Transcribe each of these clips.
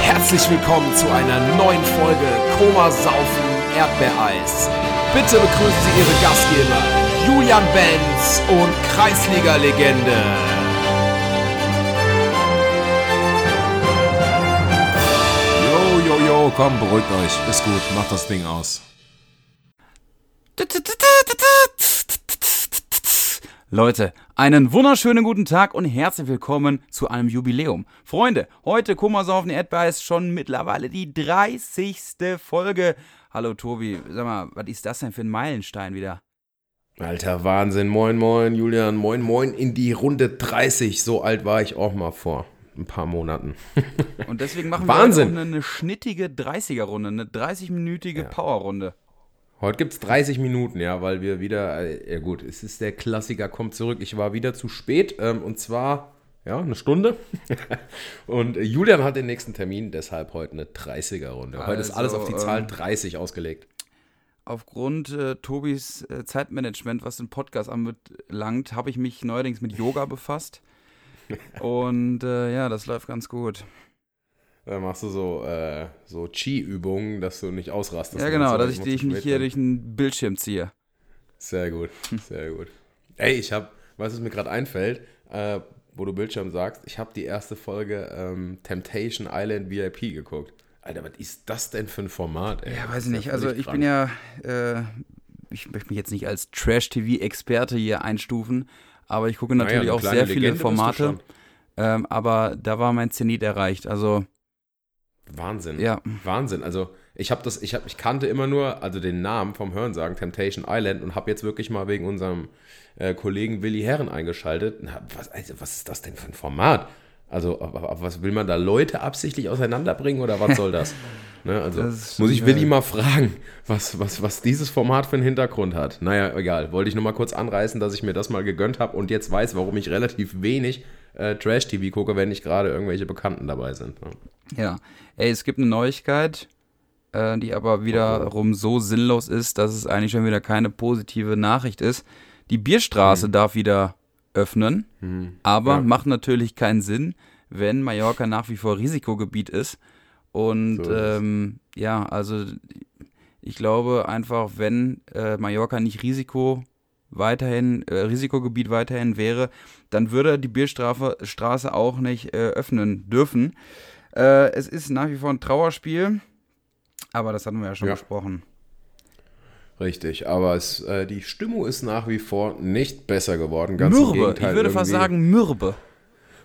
Herzlich willkommen zu einer neuen Folge Koma Saufen Erdbeereis. Bitte begrüßen Sie Ihre Gastgeber Julian Benz und Kreisliga-Legende. Jo, jo, jo, komm, beruhigt euch. Ist gut, macht das Ding aus. Leute, einen wunderschönen guten Tag und herzlich willkommen zu einem Jubiläum. Freunde, heute Kummersaufen Erdbeer ist schon mittlerweile die 30. Folge. Hallo Tobi, sag mal, was ist das denn für ein Meilenstein wieder? Alter Wahnsinn, moin, moin, Julian, moin, moin, in die Runde 30. So alt war ich auch mal vor ein paar Monaten. Und deswegen machen Wahnsinn. wir heute eine, eine schnittige 30er-Runde, eine 30-minütige Ja. Power-Runde. Heute gibt's 30 Minuten, ja, weil wir wieder, äh, ja gut, es ist der Klassiker, kommt zurück. Ich war wieder zu spät ähm, und zwar, ja, eine Stunde. und Julian hat den nächsten Termin, deshalb heute eine 30er-Runde. Heute ist alles Also, auf die Zahl ähm, 30 ausgelegt. Aufgrund äh, Tobis äh, Zeitmanagement, was den Podcast anbelangt, habe ich mich neuerdings mit Yoga befasst. Und äh, ja, das läuft ganz gut. Da machst du so, äh, so Chi-Übungen, dass du nicht ausrastest. ja, genau, So, dass ich dich nicht hier durch den Bildschirm ziehe. Sehr gut, sehr gut. Ey, ich habe, weißt du, was mir gerade einfällt, äh, wo du Bildschirm sagst, ich habe die erste Folge ähm, Temptation Island VIP geguckt. Alter, was ist das denn für ein Format, ey? Ja, weiß ich nicht. Also ich krank. bin ja, äh, ich möchte mich jetzt nicht als Trash-TV-Experte hier einstufen, aber ich gucke Naja, natürlich eine auch sehr viele Legende du Formate. Ähm, aber da war mein Zenit erreicht. Also Wahnsinn. ja, Wahnsinn. Also ich habe das, ich habe, ich kannte immer nur, also den Namen vom Hörensagen Temptation Island und habe jetzt wirklich mal wegen unserem äh, Kollegen Willi Herren eingeschaltet. Hab, was, also, was ist das denn für ein Format? Also, aber, aber was will man da Leute absichtlich auseinanderbringen oder was soll das? ne, also Das muss ich schon Willi geil. mal fragen, was, was, was dieses Format für einen Hintergrund hat. Naja, egal. Wollte ich nur mal kurz anreißen, dass ich mir das mal gegönnt habe und jetzt weiß, warum ich relativ wenig äh, Trash-TV gucke, wenn nicht gerade irgendwelche Bekannten dabei sind. Ne? ja. Ey, es gibt eine Neuigkeit, äh, die aber wiederum so sinnlos ist, dass es eigentlich schon wieder keine positive Nachricht ist. Die Bierstraße darf wieder öffnen, aber Ja. macht natürlich keinen Sinn, wenn Mallorca nach wie vor Risikogebiet ist. Und So ist ähm, ja, also ich glaube einfach, wenn äh, Mallorca nicht Risiko weiterhin, äh, Risikogebiet weiterhin wäre, dann würde die Bierstraße Straße auch nicht äh, öffnen dürfen. Äh, es ist nach wie vor ein Trauerspiel, aber das hatten wir ja schon Ja. besprochen. Richtig, aber es, äh, die Stimmung ist nach wie vor nicht besser geworden. Ganz mürbe, ich würde fast sagen mürbe.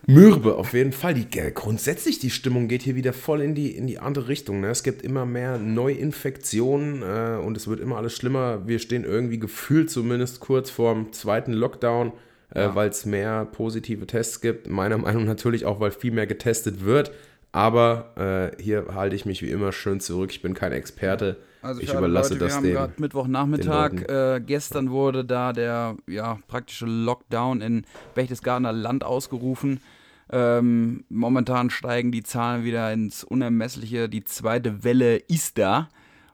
Mürbe, auf jeden Fall. Die, äh, grundsätzlich, die Stimmung geht hier wieder voll in die, in die andere Richtung. Ne? Es gibt immer mehr Neuinfektionen äh, und es wird immer alles schlimmer. Wir stehen irgendwie gefühlt zumindest kurz vorm zweiten Lockdown, äh, weil es mehr positive Tests gibt. Meiner Meinung nach natürlich auch, weil viel mehr getestet wird. Aber äh, hier halte ich mich wie immer schön zurück. Ich bin kein Experte. Also ich überlasse Leute, wir das haben den. gerade Mittwochnachmittag. Äh, gestern wurde da der ja, praktische Lockdown in Berchtesgadener Land ausgerufen. Ähm, momentan steigen die Zahlen wieder ins Unermessliche. Die zweite Welle ist da.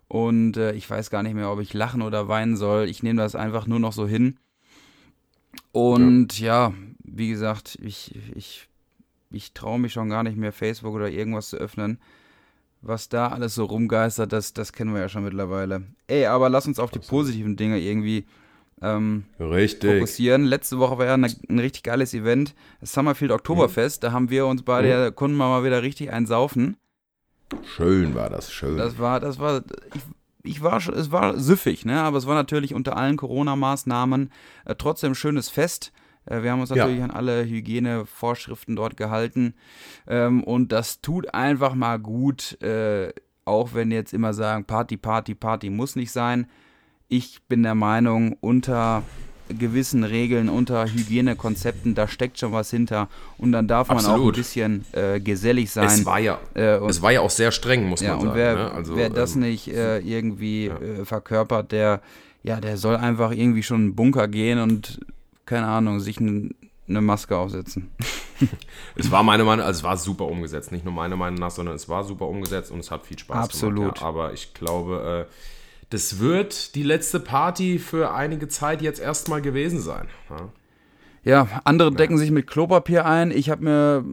Und äh, ich weiß gar nicht mehr, ob ich lachen oder weinen soll. Ich nehme das einfach nur noch so hin. Und ja, wie gesagt, ich, ich, ich traue mich schon gar nicht mehr, Facebook oder irgendwas zu öffnen. Was da alles so rumgeistert, das, das kennen wir ja schon mittlerweile. Ey, aber lass uns auf die positiven Dinge irgendwie ähm, Richtig. fokussieren. Letzte Woche war ja eine, ein richtig geiles Event, das Summerfield Oktoberfest. Da haben wir uns beide, konnten wir mal wieder richtig einsaufen. Schön war das, schön. Das war, das war, ich, ich war schon, es war süffig, ne? Aber es war natürlich unter allen Corona-Maßnahmen äh, trotzdem ein schönes Fest. Äh, wir haben uns Ja. natürlich an alle Hygienevorschriften dort gehalten. Ähm, und das tut einfach mal gut, äh, auch wenn jetzt immer sagen, Party, Party, Party muss nicht sein. Ich bin der Meinung, unter gewissen Regeln, unter Hygienekonzepten, da steckt schon was hinter. Und dann darf man auch ein Absolut. bisschen äh, gesellig sein. es war ja, äh, und es war ja auch sehr streng, muss ja, man sagen. wer, ne? also, wer das ähm, nicht äh, irgendwie äh, verkörpert, der, ja, der soll einfach irgendwie schon in den Bunker gehen und, keine Ahnung, sich eine Maske aufsetzen. Es war meine Meinung, also es war super umgesetzt. Nicht nur meine Meinung nach, sondern es war super umgesetzt und es hat viel Spaß Absolut. gemacht. Ja. Aber ich glaube, äh, das wird die letzte Party für einige Zeit jetzt erstmal gewesen sein. Ja. Ja, andere decken sich mit Klopapier ein. Ich habe mir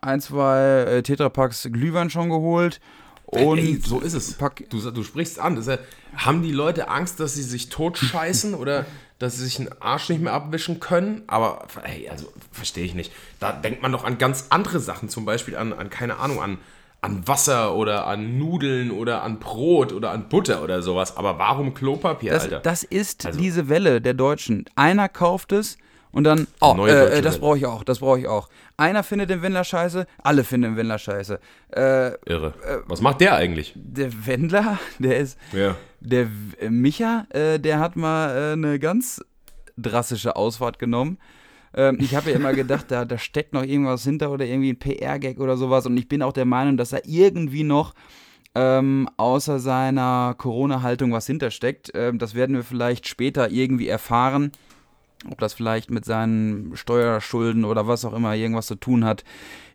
ein, zwei äh, Tetrapacks Glühwein schon geholt. Und Ey, so ist es. Pack, Du, du sprichst an. Ja, haben die Leute Angst, dass sie sich totscheißen oder dass sie sich einen Arsch nicht mehr abwischen können? Aber, hey, also, verstehe ich nicht. Da denkt man doch an ganz andere Sachen, zum Beispiel an, an keine Ahnung, an, an Wasser oder an Nudeln oder an Brot oder an Butter oder sowas. Aber warum Klopapier, das, Alter? das ist Also- diese Welle der Deutschen. Einer kauft es und dann, oh, Neue äh, äh, das brauche ich auch, das brauche ich auch. Einer findet den Wendler scheiße, alle finden den Wendler scheiße. Äh, Irre. Was macht der eigentlich? der Wendler, der ist, Ja. der äh, Micha, äh, der hat mal äh, eine ganz drastische Ausfahrt genommen. Ähm, ich habe ja immer gedacht, da, da steckt noch irgendwas hinter oder irgendwie ein PR-Gag oder sowas. Und ich bin auch der Meinung, dass er irgendwie noch ähm, außer seiner Corona-Haltung was hintersteckt. Ähm, das werden wir vielleicht später irgendwie erfahren. Ob das vielleicht mit seinen Steuerschulden oder was auch immer irgendwas zu tun hat.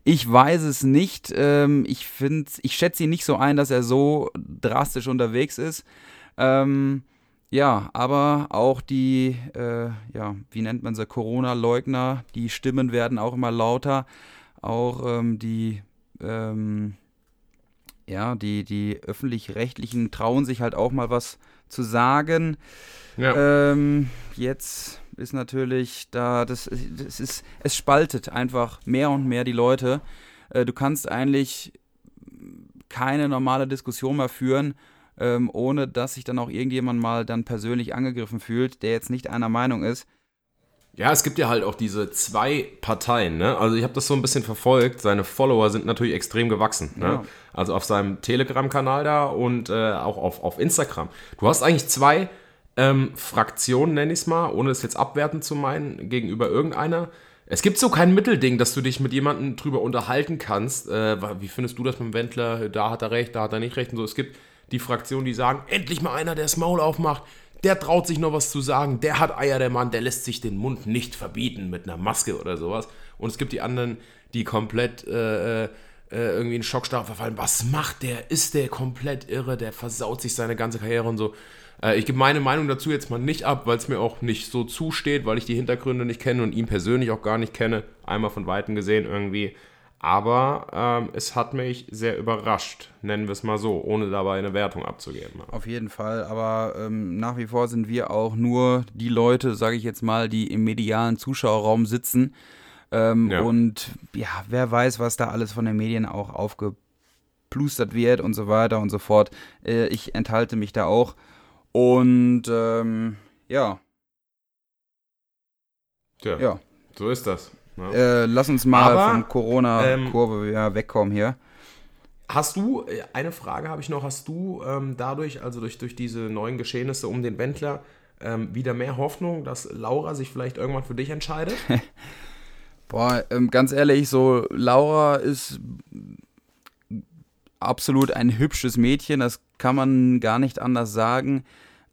Ich weiß es nicht. Ähm, ich finde, ich schätze ihn nicht so ein, dass er so drastisch unterwegs ist. Ähm, ja, aber auch die, äh, ja, wie nennt man sie, Corona-Leugner, die Stimmen werden auch immer lauter. Auch ähm, die, ähm, ja, die, die öffentlich-rechtlichen trauen sich halt auch mal was zu sagen. Ja. Ähm, jetzt ist natürlich da, das, das ist, es spaltet einfach mehr und mehr die Leute. Äh, du kannst eigentlich keine normale Diskussion mehr führen, ähm, ohne dass sich dann auch irgendjemand mal dann persönlich angegriffen fühlt, der jetzt nicht einer Meinung ist. Ja, es gibt ja halt auch diese zwei Parteien, ne? Also ich habe das so ein bisschen verfolgt. Seine Follower sind natürlich extrem gewachsen, ne? Ja. Also auf seinem Telegram-Kanal da und äh, auch auf, auf Instagram. Du hast eigentlich zwei ähm, Fraktionen, nenn ich es mal, ohne es jetzt abwertend zu meinen, gegenüber irgendeiner. Es gibt so kein Mittelding, dass du dich mit jemandem drüber unterhalten kannst. Äh, wie findest du das mit dem Wendler? Da hat er recht, da hat er nicht recht und so. Es gibt die Fraktionen, die sagen, endlich mal einer, der das Maul aufmacht. Der traut sich noch was zu sagen. Der hat Eier, der Mann. Der lässt sich den Mund nicht verbieten mit einer Maske oder sowas. Und es gibt die anderen, die komplett äh, äh, irgendwie in Schockstarre verfallen. Was macht der? Ist der komplett irre? Der versaut sich seine ganze Karriere und so. Äh, ich gebe meine Meinung dazu jetzt mal nicht ab, weil es mir auch nicht so zusteht, weil ich die Hintergründe nicht kenne und ihn persönlich auch gar nicht kenne. Einmal von Weitem gesehen irgendwie. Aber ähm, es hat mich sehr überrascht, nennen wir es mal so, ohne dabei eine Wertung abzugeben. Auf jeden Fall, aber ähm, nach wie vor sind wir auch nur die Leute, sage ich jetzt mal, die im medialen Zuschauerraum sitzen. Ähm, Ja. Und ja, wer weiß, was da alles von den Medien auch aufgeplustert wird und so weiter und so fort. Äh, ich enthalte mich da auch. Und ähm, ja, Tja, ja. so ist das. Ne? Äh, lass uns mal Aber, von Corona-Kurve wieder wegkommen hier. Hast du, äh, eine Frage habe ich noch, hast du ähm, dadurch, also durch, durch diese neuen Geschehnisse um den Wendler, ähm, wieder mehr Hoffnung, dass Laura sich vielleicht irgendwann für dich entscheidet? Boah, ähm, ganz ehrlich, so Laura ist absolut ein hübsches Mädchen, das kann man gar nicht anders sagen.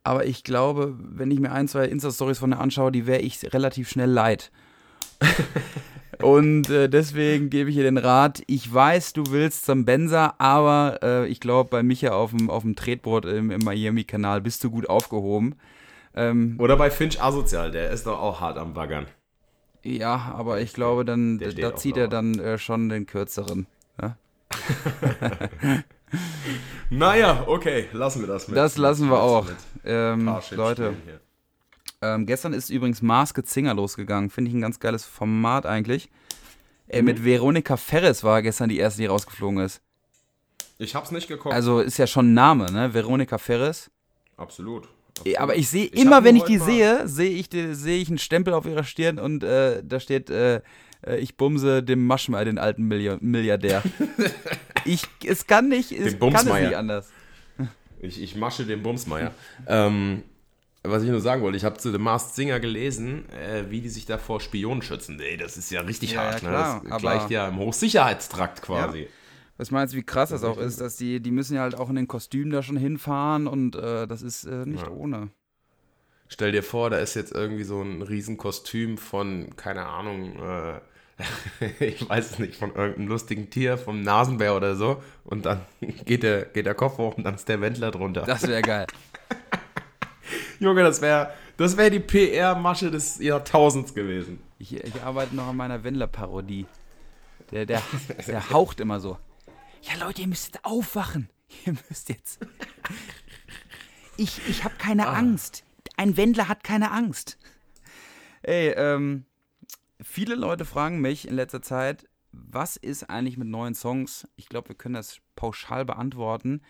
Aber ich glaube, wenn ich mir ein, zwei Insta-Stories von ihr anschaue, die wäre ich relativ schnell leid. Und äh, deswegen gebe ich ihr den Rat, ich weiß, du willst zum Benzer, aber äh, ich glaube, bei Micha auf dem, auf dem Tretboot im, im Miami-Kanal bist du gut aufgehoben. Ähm, Oder bei Finch Asozial, der ist doch auch hart am Baggern. ja, aber ich glaube, dann der da zieht er dann äh, schon den kürzeren. Ja? Naja, okay, lassen wir das mit. Das lassen wir auch. Ähm, Leute, hier. Ähm, gestern ist übrigens Maske Zinger losgegangen. Finde ich ein ganz geiles Format eigentlich. Äh, Mit Veronika Ferres war gestern die erste, die rausgeflogen ist. Ich hab's nicht geguckt. Also ist ja schon ein Name, ne? Veronika Ferres. absolut. Äh, Aber ich sehe immer, wenn ich die mal- sehe, sehe ich, sehe ich einen Stempel auf ihrer Stirn und äh, da steht, äh, äh, ich bumse dem Maschmeier, den alten Milli- Milliardär. ich, es kann nicht, es kann es nicht anders. Ich, ich masche den Bumsmeier. ähm, was ich nur sagen wollte, ich habe zu The Masked Singer gelesen, äh, wie die sich da vor Spionen schützen. Ey, das ist ja richtig Ja, hart. ja, ne? klar, Das aber- gleicht ja im Hochsicherheitstrakt quasi. Was meinst du, wie krass das auch ist, dass die, die müssen ja halt auch in den Kostümen da schon hinfahren und äh, das ist äh, nicht Ja. ohne. Stell dir vor, da ist jetzt irgendwie so ein Riesenkostüm von, keine Ahnung, äh, ich weiß es nicht, von irgendeinem lustigen Tier, vom Nasenbär oder so. Und dann geht der, geht der Kopf hoch und dann ist der Wendler drunter. Das wäre geil. Junge, das wäre das wär die PR-Masche des Jahrtausends gewesen. Ich, ich arbeite noch an meiner Wendler-Parodie. Der, der, der haucht immer so. Ja, Leute, ihr müsst jetzt aufwachen. Ihr müsst jetzt. Ich, ich habe keine ah. Angst. Ein Wendler hat keine Angst. Ey, ähm, viele Leute fragen mich in letzter Zeit, was ist eigentlich mit neuen Songs? Ich glaube, wir können das pauschal beantworten.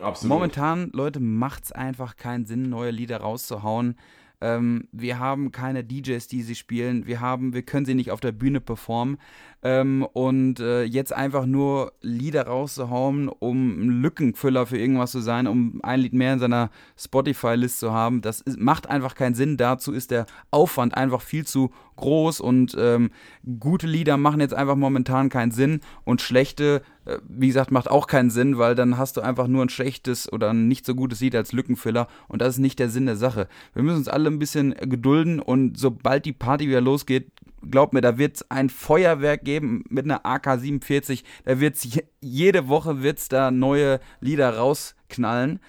Absolut. Momentan, Leute, macht es einfach keinen Sinn, neue Lieder rauszuhauen. Ähm, wir haben keine DJs, die sie spielen. Wir haben, wir können sie nicht auf der Bühne performen. Ähm, und äh, jetzt einfach nur Lieder rauszuhauen, um ein Lückenfüller für irgendwas zu sein, um ein Lied mehr in seiner Spotify-List zu haben, das ist, macht einfach keinen Sinn. Dazu ist der Aufwand einfach viel zu groß und ähm, gute Lieder machen jetzt einfach momentan keinen Sinn und schlechte, äh, wie gesagt, macht auch keinen Sinn, weil dann hast du einfach nur ein schlechtes oder ein nicht so gutes Lied als Lückenfüller und das ist nicht der Sinn der Sache. Wir müssen uns alle ein bisschen gedulden und sobald die Party wieder losgeht, glaub mir, da wird es ein Feuerwerk geben mit einer AK-47. Da wird es jede Woche wird's da neue Lieder rausknallen.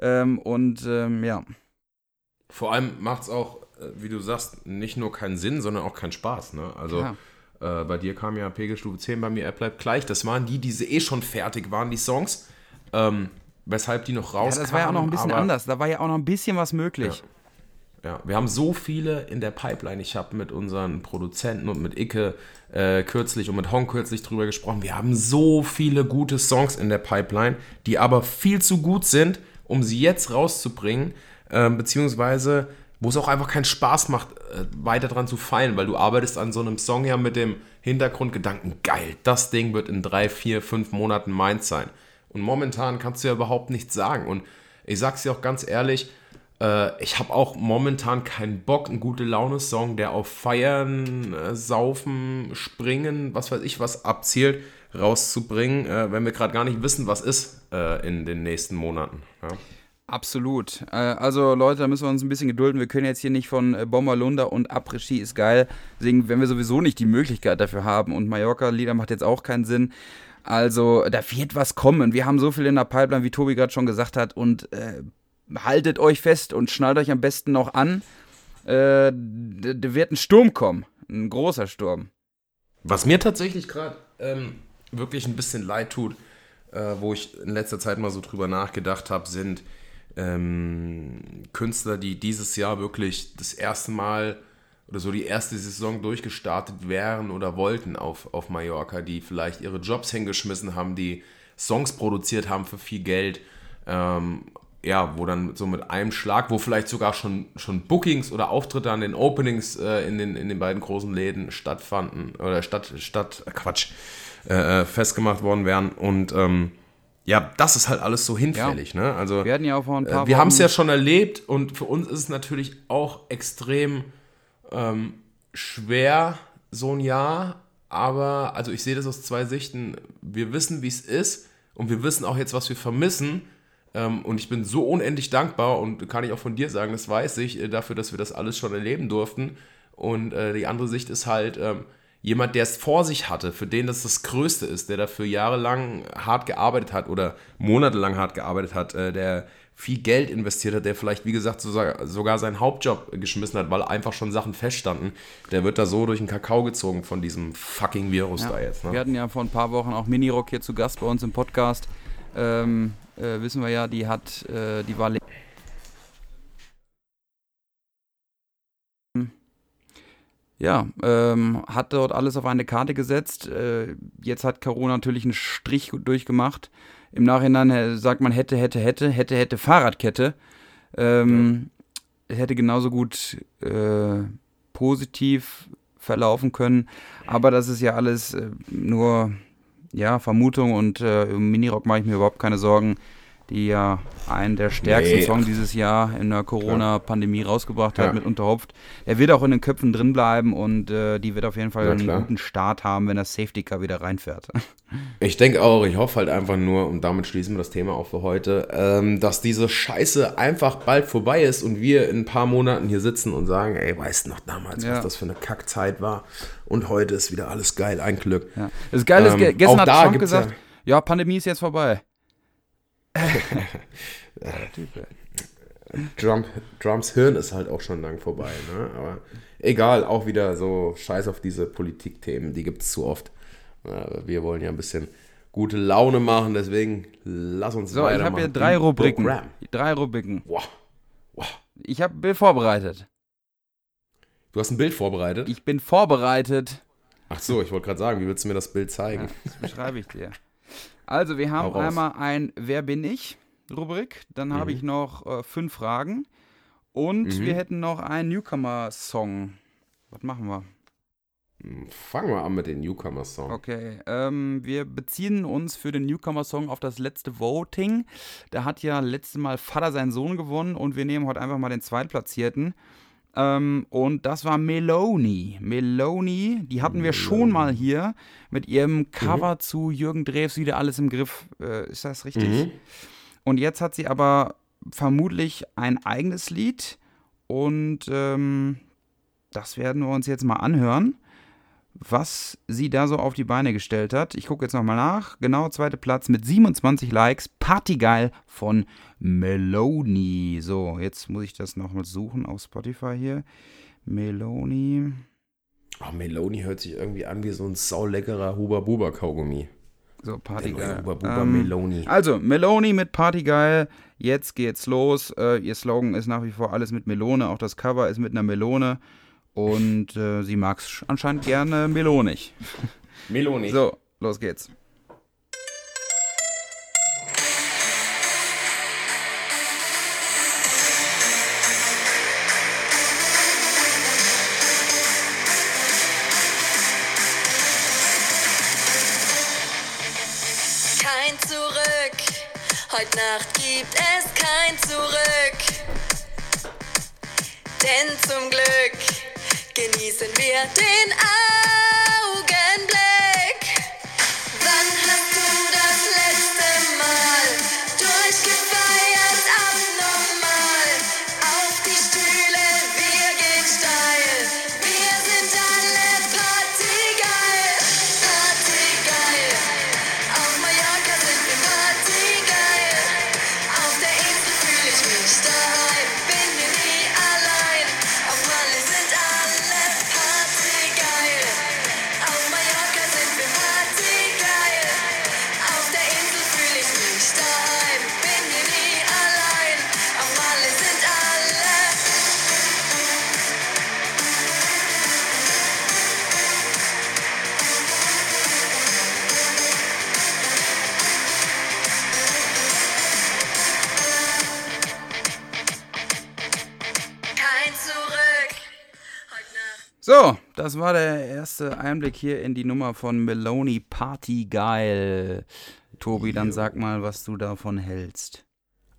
Ähm, und ähm, ja. Vor allem macht es auch, äh, wie du sagst, nicht nur keinen Sinn, sondern auch keinen Spaß. Ne? Also ja. äh, bei dir kam ja Pegelstufe 10, bei mir er bleibt gleich. Das waren die, die eh schon fertig waren, die Songs. Ähm, weshalb die noch rauskamen. Ja, das war ja auch noch ein bisschen anders. Da war ja auch noch ein bisschen was möglich. Ja. Ja, wir haben so viele in der Pipeline. Ich habe mit unseren Produzenten und mit Icke äh, kürzlich und mit Hong kürzlich drüber gesprochen. Wir haben so viele gute Songs in der Pipeline, die aber viel zu gut sind, um sie jetzt rauszubringen, äh, beziehungsweise wo es auch einfach keinen Spaß macht, äh, weiter dran zu feilen, weil du arbeitest an so einem Song ja mit dem Hintergrundgedanken, geil, das Ding wird in drei, vier, fünf Monaten meins sein. Und momentan kannst du ja überhaupt nichts sagen. Und ich sag's dir auch ganz ehrlich, äh, ich habe auch momentan keinen Bock, einen gute Laune-Song, der auf Feiern, äh, Saufen, Springen, was weiß ich was abzielt, rauszubringen, äh, wenn wir gerade gar nicht wissen, was ist äh, in den nächsten Monaten. Ja. Absolut. Äh, also Leute, da müssen wir uns ein bisschen gedulden. Wir können jetzt hier nicht von äh, Bommerlunder und Après-Ski ist geil singen, wenn wir sowieso nicht die Möglichkeit dafür haben. Und Mallorca-Lieder macht jetzt auch keinen Sinn. Also da wird was kommen. Wir haben so viel in der Pipeline, wie Tobi gerade schon gesagt hat. Und äh, haltet euch fest und schnallt euch am besten noch an. Äh, da wird ein Sturm kommen. Ein großer Sturm. Was mir tatsächlich gerade ähm, wirklich ein bisschen leid tut, äh, wo ich in letzter Zeit mal so drüber nachgedacht habe, sind ähm, Künstler, die dieses Jahr wirklich das erste Mal oder so die erste Saison durchgestartet wären oder wollten auf, auf Mallorca, die vielleicht ihre Jobs hingeschmissen haben, die Songs produziert haben für viel Geld, ähm, ja, wo dann so mit einem Schlag, wo vielleicht sogar schon, schon Bookings oder Auftritte an den Openings äh, in, den, in den beiden großen Läden stattfanden oder statt, statt äh, Quatsch, äh, äh, festgemacht worden wären. Und ähm, ja, das ist halt alles so hinfällig. Ja. Ne? Also, wir hatten ja auch vor ein paar äh, Wir haben es ja schon erlebt und für uns ist es natürlich auch extrem ähm, schwer, so ein Jahr. Aber, also ich sehe das aus zwei Sichten. Wir wissen, wie es ist und wir wissen auch jetzt, was wir vermissen. Ähm, und ich bin so unendlich dankbar und kann ich auch von dir sagen, das weiß ich, äh, dafür, dass wir das alles schon erleben durften. Und äh, die andere Sicht ist halt ähm, jemand, der es vor sich hatte, für den das das Größte ist, der dafür jahrelang hart gearbeitet hat oder monatelang hart gearbeitet hat, äh, der viel Geld investiert hat, der vielleicht, wie gesagt, sogar, sogar seinen Hauptjob geschmissen hat, weil einfach schon Sachen feststanden, der wird da so durch den Kakao gezogen von diesem fucking Virus ja. da jetzt. Ne? Wir hatten ja vor ein paar Wochen auch Minirock hier zu Gast bei uns im Podcast. Ähm, äh, wissen wir ja, die hat, äh, die war ja, ähm, hat dort alles auf eine Karte gesetzt. Äh, jetzt hat Corona natürlich einen Strich durchgemacht. Im Nachhinein äh, sagt man hätte, hätte, hätte, hätte, hätte Fahrradkette. Ähm, ja. Hätte genauso gut äh, positiv verlaufen können. Aber das ist ja alles äh, nur ja, Vermutung und äh, im Minirock mache ich mir überhaupt keine Sorgen, die ja einen der stärksten nee. Songs dieses Jahr in der Corona-Pandemie rausgebracht hat ja. mit Unterhopft. Er wird auch in den Köpfen drin bleiben und äh, die wird auf jeden Fall einen guten Start haben, wenn das Safety Car wieder reinfährt. Ich denke auch, ich hoffe halt einfach nur, und damit schließen wir das Thema auch für heute, ähm, dass diese Scheiße einfach bald vorbei ist und wir in ein paar Monaten hier sitzen und sagen, ey, weißt du noch damals, ja. was das für eine Kackzeit war und heute ist wieder alles geil, ein Glück. Ja. Das Geile ist, ähm, gestern hat Trump gesagt, ja, Pandemie ist jetzt vorbei. Drum, Drums Hirn ist halt auch schon lang vorbei, ne? Aber egal, auch wieder so scheiß auf diese Politikthemen, die gibt es zu oft. Wir wollen ja ein bisschen gute Laune machen, deswegen lass uns so, weitermachen. So, ich habe hier drei Rubriken. Programm. Drei Rubriken. Wow. wow. Ich habe ein Bild vorbereitet. Du hast ein Bild vorbereitet? Ich bin vorbereitet. Ach so, ich wollte gerade sagen, wie willst du mir das Bild zeigen? Ja, das beschreibe ich dir. Also, wir haben einmal ein Wer bin ich? Rubrik. Dann mhm. habe ich noch äh, fünf Fragen. Und mhm. wir hätten noch einen Newcomer-Song. Was machen wir? Hm, fangen wir an mit dem Newcomer-Song. Okay, ähm, wir beziehen uns für den Newcomer-Song auf das letzte Voting. Da hat ja letztes Mal Vater seinen Sohn gewonnen und wir nehmen heute einfach mal den Zweitplatzierten. Ähm, und das war Meloni. Meloni, die hatten wir schon mal hier mit ihrem Cover mhm. zu Jürgen Drews wieder alles im Griff. Äh, ist das richtig? Mhm. Und jetzt hat sie aber vermutlich ein eigenes Lied und ähm, das werden wir uns jetzt mal anhören, was sie da so auf die Beine gestellt hat. Ich gucke jetzt nochmal nach. Genau, zweiter Platz mit 27 Likes. Partygeil von Meloni. So, jetzt muss ich das nochmal suchen auf Spotify hier. Meloni. Oh, Meloni hört sich irgendwie an wie so ein sauleckerer Huber-Buber-Kaugummi. So, Partygeil. Ähm, Meloni. Also, Meloni mit Partygeil. Jetzt geht's los. Äh, ihr Slogan ist nach wie vor alles mit Melone. Auch das Cover ist mit einer Melone. Und äh, sie mag es anscheinend gerne melonig. Melonig. So, los geht's. Das war der erste Einblick hier in die Nummer von Meloni Partygeil. Tobi, dann sag mal, was du davon hältst.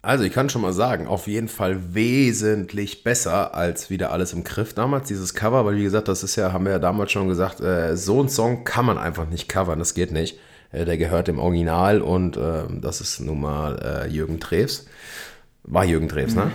Also, ich kann schon mal sagen, auf jeden Fall wesentlich besser als wieder alles im Griff damals, dieses Cover, weil wie gesagt, das ist ja, haben wir ja damals schon gesagt, äh, so ein Song kann man einfach nicht covern, das geht nicht. Äh, der gehört dem Original und äh, das ist nun mal äh, Jürgen Drews. War Jürgen Drews, ne?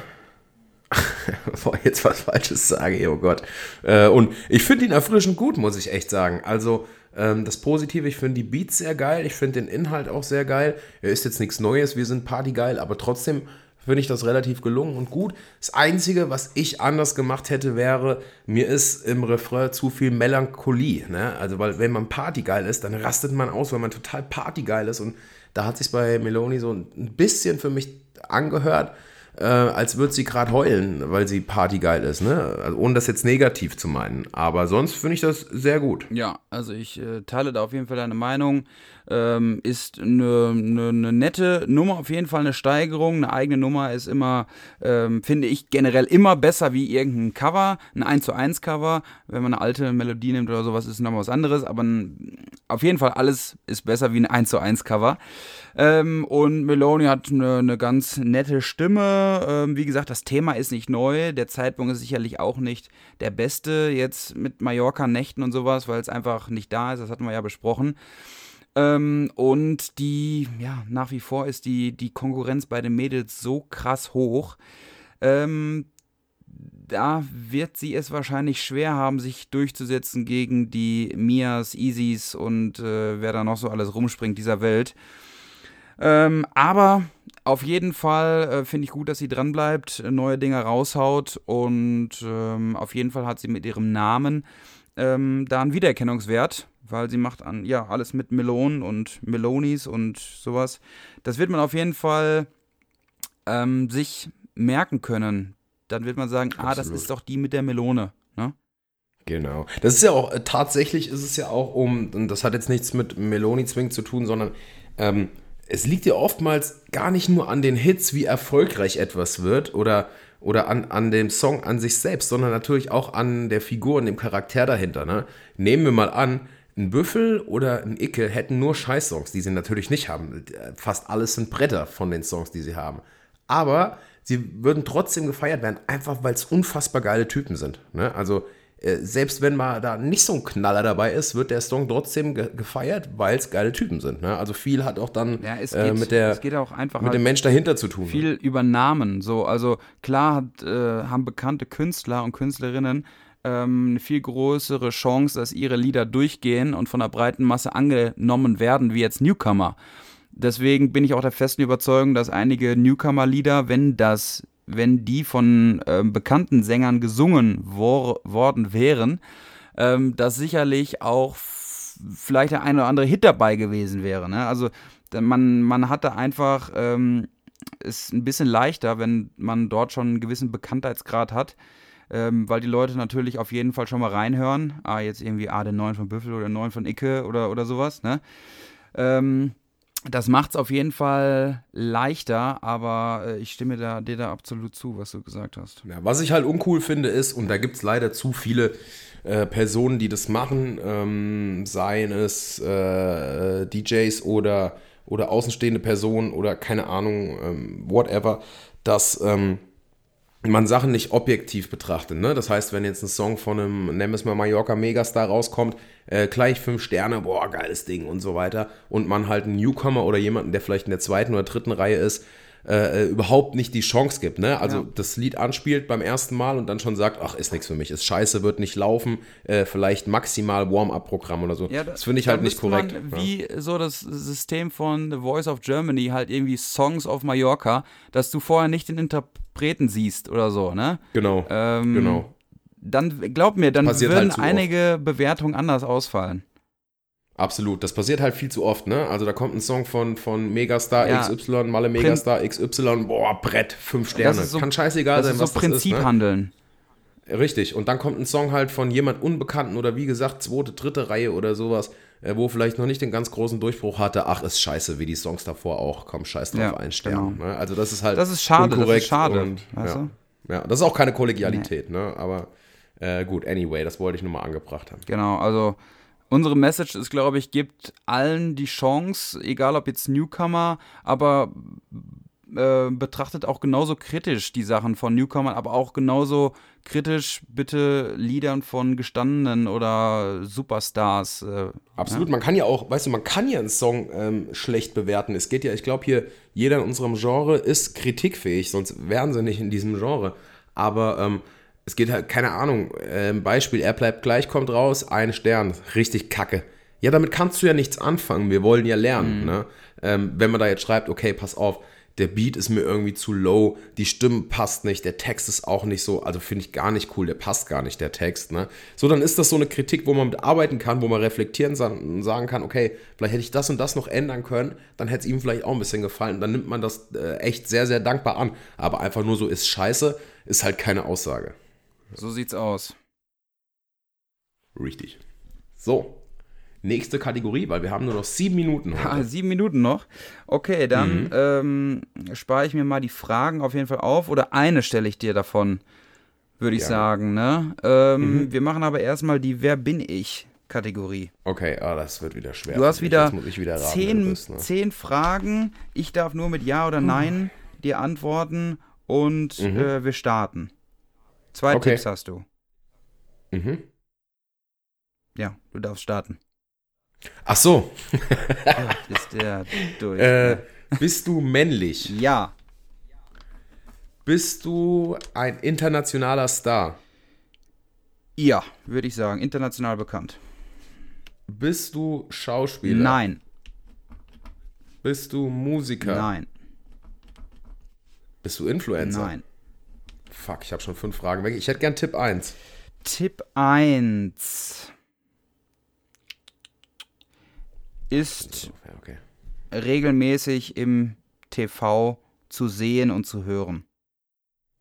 Bevor ich jetzt was Falsches sage, oh Gott. Äh, und ich finde ihn erfrischend gut, muss ich echt sagen. Also, ähm, das Positive, ich finde die Beats sehr geil, ich finde den Inhalt auch sehr geil. Er ist jetzt nichts Neues, wir sind partygeil, aber trotzdem finde ich das relativ gelungen und gut. Das Einzige, was ich anders gemacht hätte, wäre, mir ist im Refrain zu viel Melancholie. Ne? Also, weil wenn man partygeil ist, dann rastet man aus, weil man total partygeil ist. Und da hat sich bei Meloni so ein bisschen für mich angehört, äh, als würde sie gerade heulen, weil sie partygeil ist. Ne? Also, ohne das jetzt negativ zu meinen. Aber sonst finde ich das sehr gut. Ja, also ich äh, teile da auf jeden Fall deine Meinung. Ähm, ist eine, eine, eine nette Nummer, auf jeden Fall eine Steigerung. Eine eigene Nummer ist immer, ähm, finde ich, generell immer besser wie irgendein Cover. Ein 1 zu 1 Cover. Wenn man eine alte Melodie nimmt oder sowas, ist nochmal was anderes. Aber ein, auf jeden Fall alles ist besser wie ein 1 zu 1 Cover. Ähm, und Meloni hat eine, eine ganz nette Stimme. Ähm, wie gesagt, das Thema ist nicht neu. Der Zeitpunkt ist sicherlich auch nicht der beste jetzt mit Mallorca-Nächten und sowas, weil es einfach nicht da ist. Das hatten wir ja besprochen. Ähm, und die, ja, nach wie vor ist die, die Konkurrenz bei den Mädels so krass hoch. Ähm, da wird sie es wahrscheinlich schwer haben, sich durchzusetzen gegen die Mias, Easys und äh, wer da noch so alles rumspringt dieser Welt. Ähm, aber auf jeden Fall äh, finde ich gut, dass sie dranbleibt, neue Dinge raushaut und ähm, auf jeden Fall hat sie mit ihrem Namen ähm, da einen Wiedererkennungswert, weil sie macht an, ja, alles mit Melonen und Melonis und sowas. Das wird man auf jeden Fall ähm, sich merken können. Dann wird man sagen, ah, das Absolut. ist doch die mit der Melone. Ne? Genau. Das ist ja auch, äh, tatsächlich ist es ja auch um, und das hat jetzt nichts mit Meloni zwingend zu tun, sondern ähm, es liegt ja oftmals gar nicht nur an den Hits, wie erfolgreich etwas wird oder, oder an, an dem Song an sich selbst, sondern natürlich auch an der Figur und dem Charakter dahinter. Ne? Nehmen wir mal an, ein Büffel oder ein Icke hätten nur Scheiß-Songs, die sie natürlich nicht haben. Fast alles sind Bretter von den Songs, die sie haben. Aber sie würden trotzdem gefeiert werden, einfach weil es unfassbar geile Typen sind. Ne? Also äh, selbst wenn mal da nicht so ein Knaller dabei ist, wird der Song trotzdem ge gefeiert, weil es geile Typen sind. Ne? Also viel hat auch dann Ja, äh, geht, mit, der, mit halt dem Mensch dahinter zu tun. ne? viel über Namen. So, also klar hat, äh, haben bekannte Künstler und Künstlerinnen ähm, eine viel größere Chance, dass ihre Lieder durchgehen und von der breiten Masse angenommen werden, wie jetzt Newcomer. Deswegen bin ich auch der festen Überzeugung, dass einige Newcomer-Lieder, wenn das, wenn die von ähm, bekannten Sängern gesungen wor worden wären, ähm, dass sicherlich auch vielleicht der eine oder andere Hit dabei gewesen wäre. Ne? Also man, man hatte einfach ähm, ist ein bisschen leichter, wenn man dort schon einen gewissen Bekanntheitsgrad hat, ähm, weil die Leute natürlich auf jeden Fall schon mal reinhören. Ah, jetzt irgendwie ah, den neuen von Büffel oder den neuen von Icke oder, oder sowas. Ne? Ähm, das macht es auf jeden Fall leichter, aber äh, ich stimme da, dir da absolut zu, was du gesagt hast. Ja, was ich halt uncool finde ist, und da gibt es leider zu viele äh, Personen, die das machen, ähm, seien es äh, DJs oder, oder außenstehende Personen oder keine Ahnung, ähm, whatever, dass ähm, man Sachen nicht objektiv betrachtet. Ne? Das heißt, wenn jetzt ein Song von einem, nennen wir es mal Mallorca Megastar rauskommt, äh, gleich fünf Sterne, boah, geiles Ding und so weiter, und man halt einen Newcomer oder jemanden, der vielleicht in der zweiten oder dritten Reihe ist, äh, äh, überhaupt nicht die Chance gibt. Ne? Also Ja. das Lied anspielt beim ersten Mal und dann schon sagt, ach, ist nichts für mich, ist scheiße, wird nicht laufen, äh, vielleicht maximal Warm-up-Programm oder so. da- das finde ich halt nicht korrekt. Man, ja. wie so das System von The Voice of Germany, halt irgendwie Songs of Mallorca, dass du vorher nicht den Interpreten siehst oder so, ne? Genau, Ähm, genau. Dann, glaub mir, dann Passiert würden halt einige Bewertungen anders ausfallen. Absolut, das passiert halt viel zu oft, ne? Also da kommt ein Song von, von Megastar Ja. XY, Malle Megastar XY, boah, Brett, fünf Sterne. so- Kann scheißegal Das sein, ist was so das ist, ne? Prinziphandeln. Richtig, und dann kommt ein Song halt von jemand Unbekannten oder wie gesagt, zweite, dritte Reihe oder sowas, äh, wo vielleicht noch nicht den ganz großen Durchbruch hatte. Ach, ist scheiße, wie die Songs davor auch. Komm, scheiß drauf, Ja, ein Stern. genau. Ne? Also das ist halt Das ist schade, das ist schade, Und, weißt ja. du? ja, das ist auch keine Kollegialität, ne? Aber äh, gut, anyway, das wollte ich nur mal angebracht haben. Genau, also unsere Message ist, glaube ich, gibt allen die Chance, egal ob jetzt Newcomer, aber äh, betrachtet auch genauso kritisch die Sachen von Newcomern, aber auch genauso kritisch bitte Liedern von gestandenen oder Superstars. Äh, Absolut, man kann ja auch, weißt du, man kann ja einen Song ähm, schlecht bewerten. Es geht ja, ich glaube hier, jeder in unserem Genre ist kritikfähig, sonst wären sie nicht in diesem Genre. Aber ähm, es geht halt, keine Ahnung, ähm, Beispiel, er bleibt gleich, kommt raus, ein Stern, richtig kacke. Ja, damit kannst du ja nichts anfangen, wir wollen ja lernen. Ne? Ähm, wenn man da jetzt schreibt, okay, pass auf, der Beat ist mir irgendwie zu low, die Stimme passt nicht, der Text ist auch nicht so, also finde ich gar nicht cool, der passt gar nicht, der Text. Ne? So, dann ist das so eine Kritik, wo man mit arbeiten kann, wo man reflektieren und sagen kann, okay, vielleicht hätte ich das und das noch ändern können, dann hätte es ihm vielleicht auch ein bisschen gefallen. Dann nimmt man das äh, echt sehr, sehr dankbar an. Aber einfach nur so ist scheiße, ist halt keine Aussage. So sieht's aus. Richtig. So, nächste Kategorie, weil wir haben nur noch sieben Minuten Ah, sieben Minuten noch. Okay, dann Mhm. ähm, spare ich mir mal die Fragen auf jeden Fall auf. Oder eine stelle ich dir davon, würde ich Ja. sagen. Ne? Ähm, Mhm. Wir machen aber erstmal die Wer bin ich Kategorie. Okay, ah, das wird wieder schwer. Du hast wieder, wieder raten, zehn, du bist, ne? zehn Fragen. Ich darf nur mit Ja oder Nein dir antworten und Mhm. äh, wir starten. Zwei Okay. Tipps hast du. Mhm. Ja, du darfst starten. Ach so, Ja, ist der durch. äh, bist du männlich? ja, Bist du ein internationaler Star? ja, würde ich sagen. International bekannt. Bist du Schauspieler? Nein, Bist du Musiker? Nein. Bist du Influencer? Nein. Fuck, ich habe schon fünf Fragen weg. Ich hätte gern Tipp 1. Tipp 1 ist okay. regelmäßig im TV zu sehen und zu hören.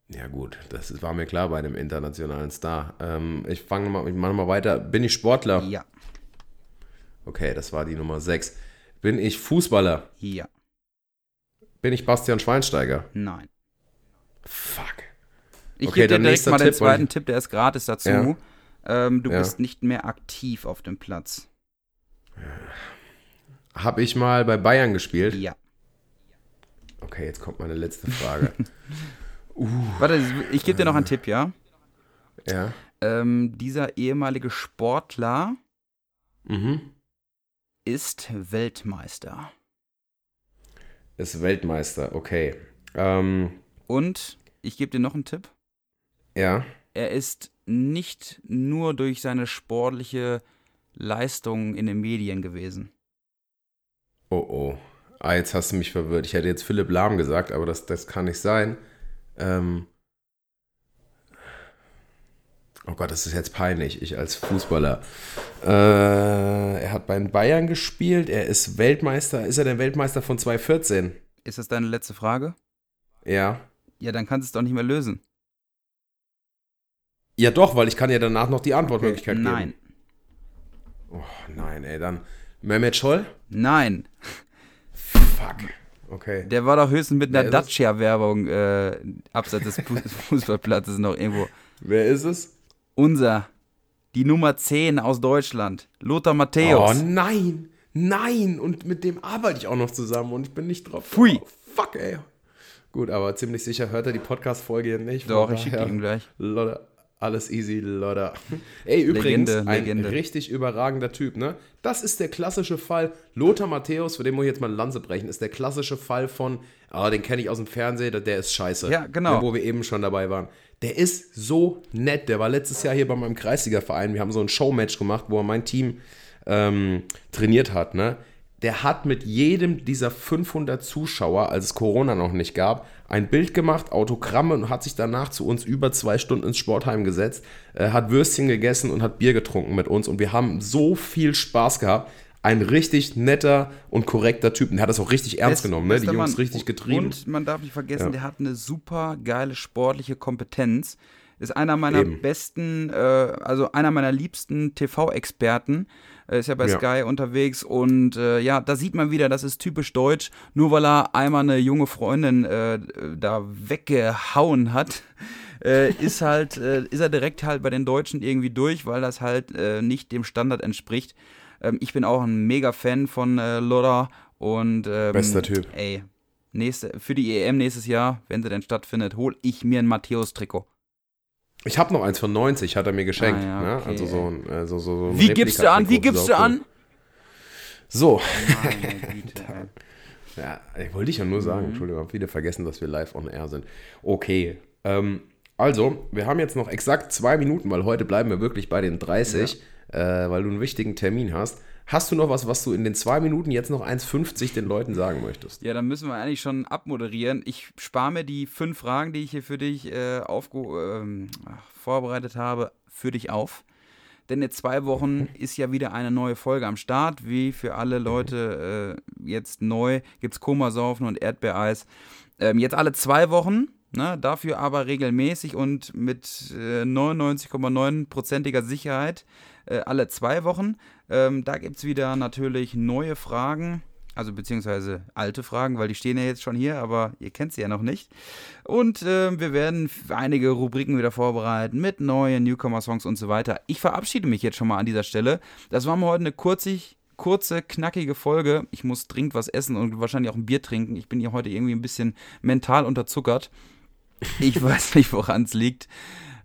Ja gut, das war mir klar bei einem internationalen Star. Ähm, ich fange mal, ich mache mal weiter. Bin ich Sportler? Ja, Okay, das war die Nummer 6. Bin ich Fußballer? ja, Bin ich Bastian Schweinsteiger? nein. Fuck. Ich Okay, gebe dir direkt mal den Tipp, zweiten ich- Tipp, der ist gratis dazu. Ja. Ähm, du Ja. bist nicht mehr aktiv auf dem Platz. Habe ich mal bei Bayern gespielt? Ja. Okay, jetzt kommt meine letzte Frage. Warte, ich gebe dir noch einen Tipp, ja? ja. Ähm, dieser ehemalige Sportler Mhm. ist Weltmeister. Ist Weltmeister, okay. Ähm, Und ich gebe dir noch einen Tipp. Ja. Er ist nicht nur durch seine sportliche Leistung in den Medien gewesen. Oh oh. Ah, jetzt hast du mich verwirrt. Ich hätte jetzt Philipp Lahm gesagt, aber das, das kann nicht sein. Ähm. Oh Gott, das ist jetzt peinlich. Ich als Fußballer. Äh, er hat bei den Bayern gespielt. Er ist Weltmeister. Ist er der Weltmeister von 2014? Ist das deine letzte Frage? Ja. Ja, dann kannst du es doch nicht mehr lösen. Ja, doch, weil ich kann ja danach noch die Antwortmöglichkeit geben. Nein. Oh nein, ey, dann. Mehmet Scholl? Nein. Fuck. Okay. Der war doch höchstens mit einer Wer? Dacia-Werbung äh, abseits des Fu- Fußballplatzes noch irgendwo. Wer ist es? Unser, die Nummer 10 aus Deutschland, Lothar Matthäus. Oh nein, nein. Und mit dem arbeite ich auch noch zusammen und ich bin nicht drauf. Pfui. Oh, fuck, ey. Gut, aber ziemlich sicher hört er die Podcast-Folge nicht. Doch, ich schicke ihm gleich. Lodder, alles easy, Lodder. Ey, übrigens, Legende, ein Legende. richtig überragender Typ, ne? Das ist der klassische Fall. Lothar Matthäus, für den muss ich jetzt mal eine Lanze brechen, ist der klassische Fall von, ah, den kenne ich aus dem Fernsehen, der- ist scheiße. Ja, genau. Ne, wo wir eben schon dabei waren. Der ist so nett. Der war letztes Jahr hier bei meinem Kreisliga-Verein. Wir haben so ein Showmatch gemacht, wo er mein Team ähm, trainiert hat, ne? Der hat mit jedem dieser 500 Zuschauer, als es Corona noch nicht gab, ein Bild gemacht, Autogramme und hat sich danach zu uns über zwei Stunden ins Sportheim gesetzt, äh, hat Würstchen gegessen und hat Bier getrunken mit uns und wir haben so viel Spaß gehabt. Ein richtig netter und korrekter Typ. Und der hat das auch richtig ernst Best- genommen, ne? Die Jungs Mann. richtig getrieben. Und man darf nicht vergessen, Ja. der hat eine super geile sportliche Kompetenz. Ist einer meiner Eben. besten, äh, also einer meiner liebsten TV-Experten. Äh, Ist ja bei Ja. Sky unterwegs und äh, ja, da sieht man wieder, das ist typisch deutsch. Nur weil er einmal eine junge Freundin äh, da weggehauen hat, äh, ist halt, äh, ist er direkt halt bei den Deutschen irgendwie durch, weil das halt äh, nicht dem Standard entspricht. Ähm, ich bin auch ein mega Fan von äh, Lodder und ähm, Bester Typ. Ey, nächste, für die EM nächstes Jahr, wenn sie denn stattfindet, hol ich mir ein Matthäus-Trikot. Ich habe noch eins von 90, hat er mir geschenkt. Ah, ja, ne? okay. Also so ein, äh, so, ein Wie gibst du an? Wie gibst du saucool. an? So, Güte, ja, ich wollte ich ja nur Mhm. sagen, Entschuldigung, hab wieder vergessen, dass wir live on air sind. Okay, ähm, also, wir haben jetzt noch exakt zwei Minuten, weil heute bleiben wir wirklich bei den 30, äh, weil du einen wichtigen Termin hast. Hast du noch was, was du in den zwei Minuten jetzt noch 1,50 den Leuten sagen möchtest? Ja, dann müssen wir eigentlich schon abmoderieren. Ich spare mir die fünf Fragen, die ich hier für dich äh, ähm, vorbereitet habe, für dich auf. Denn in zwei Wochen ist ja wieder eine neue Folge am Start. Wie für alle Leute äh, jetzt neu gibt es Komasaufen und Erdbeereis. Ähm, jetzt alle zwei Wochen, ne, dafür aber regelmäßig und mit äh, 99,9%iger Sicherheit äh, alle zwei Wochen. Ähm, da gibt es wieder natürlich neue Fragen. Also beziehungsweise alte Fragen, weil die stehen ja jetzt schon hier, aber ihr kennt sie ja noch nicht. Und ähm, wir werden einige Rubriken wieder vorbereiten mit neuen Newcomer-Songs und so weiter. Ich verabschiede mich jetzt schon mal an dieser Stelle. Das war mal heute eine kurzig, kurze, knackige Folge. Ich muss dringend was essen und wahrscheinlich auch ein Bier trinken. Ich bin hier heute irgendwie ein bisschen mental unterzuckert. Ich weiß nicht, woran es liegt.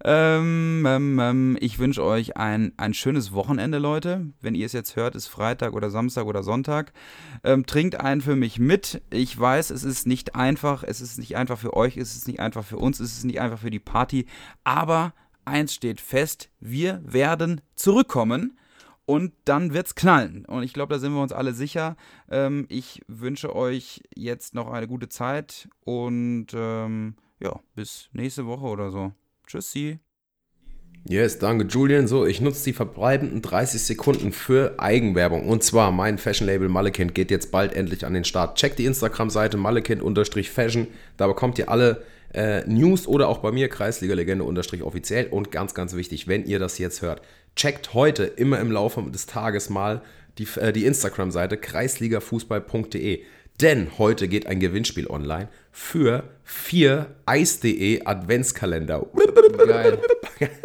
Ähm, ähm, ähm, ich wünsche euch ein, ein schönes Wochenende, Leute. Wenn ihr es jetzt hört, ist Freitag oder Samstag oder Sonntag. Ähm, trinkt einen für mich mit. Ich weiß, es ist nicht einfach. Es ist nicht einfach für euch, es ist nicht einfach für uns, es ist nicht einfach für die Party. Aber eins steht fest: Wir werden zurückkommen. Und dann wird's knallen. Und ich glaube, da sind wir uns alle sicher. Ähm, ich wünsche euch jetzt noch eine gute Zeit und ähm, ja, bis nächste Woche oder so. Tschüssi. Yes, danke Julian. So, ich nutze die verbleibenden 30 Sekunden für Eigenwerbung. Und zwar mein Fashion-Label Malekent geht jetzt bald endlich an den Start. Checkt die Instagram-Seite malekent-fashion. Da bekommt ihr alle äh, News oder auch bei mir Kreisliga-Legende-offiziell. Und ganz, ganz wichtig, wenn ihr das jetzt hört, checkt heute immer im Laufe des Tages mal die, äh, die Instagram-Seite kreisligafußball.de. Denn heute geht ein Gewinnspiel online für vier Eis.de Adventskalender. Geil.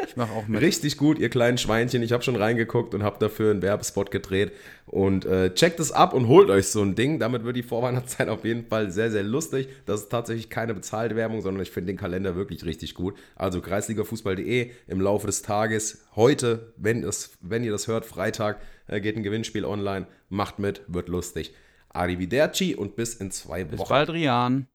Ich mache auch mit. Richtig gut, ihr kleinen Schweinchen. Ich habe schon reingeguckt und habe dafür einen Werbespot gedreht. Und äh, checkt es ab und holt euch so ein Ding. Damit wird die Vorweihnachtszeit auf jeden Fall sehr, sehr lustig. Das ist tatsächlich keine bezahlte Werbung, sondern ich finde den Kalender wirklich richtig gut. Also kreisligafußball.de im Laufe des Tages. Heute, wenn, es, wenn ihr das hört, Freitag, äh, geht ein Gewinnspiel online. Macht mit, wird lustig. Arrivederci und bis in zwei Bis Wochen. bald, Rian.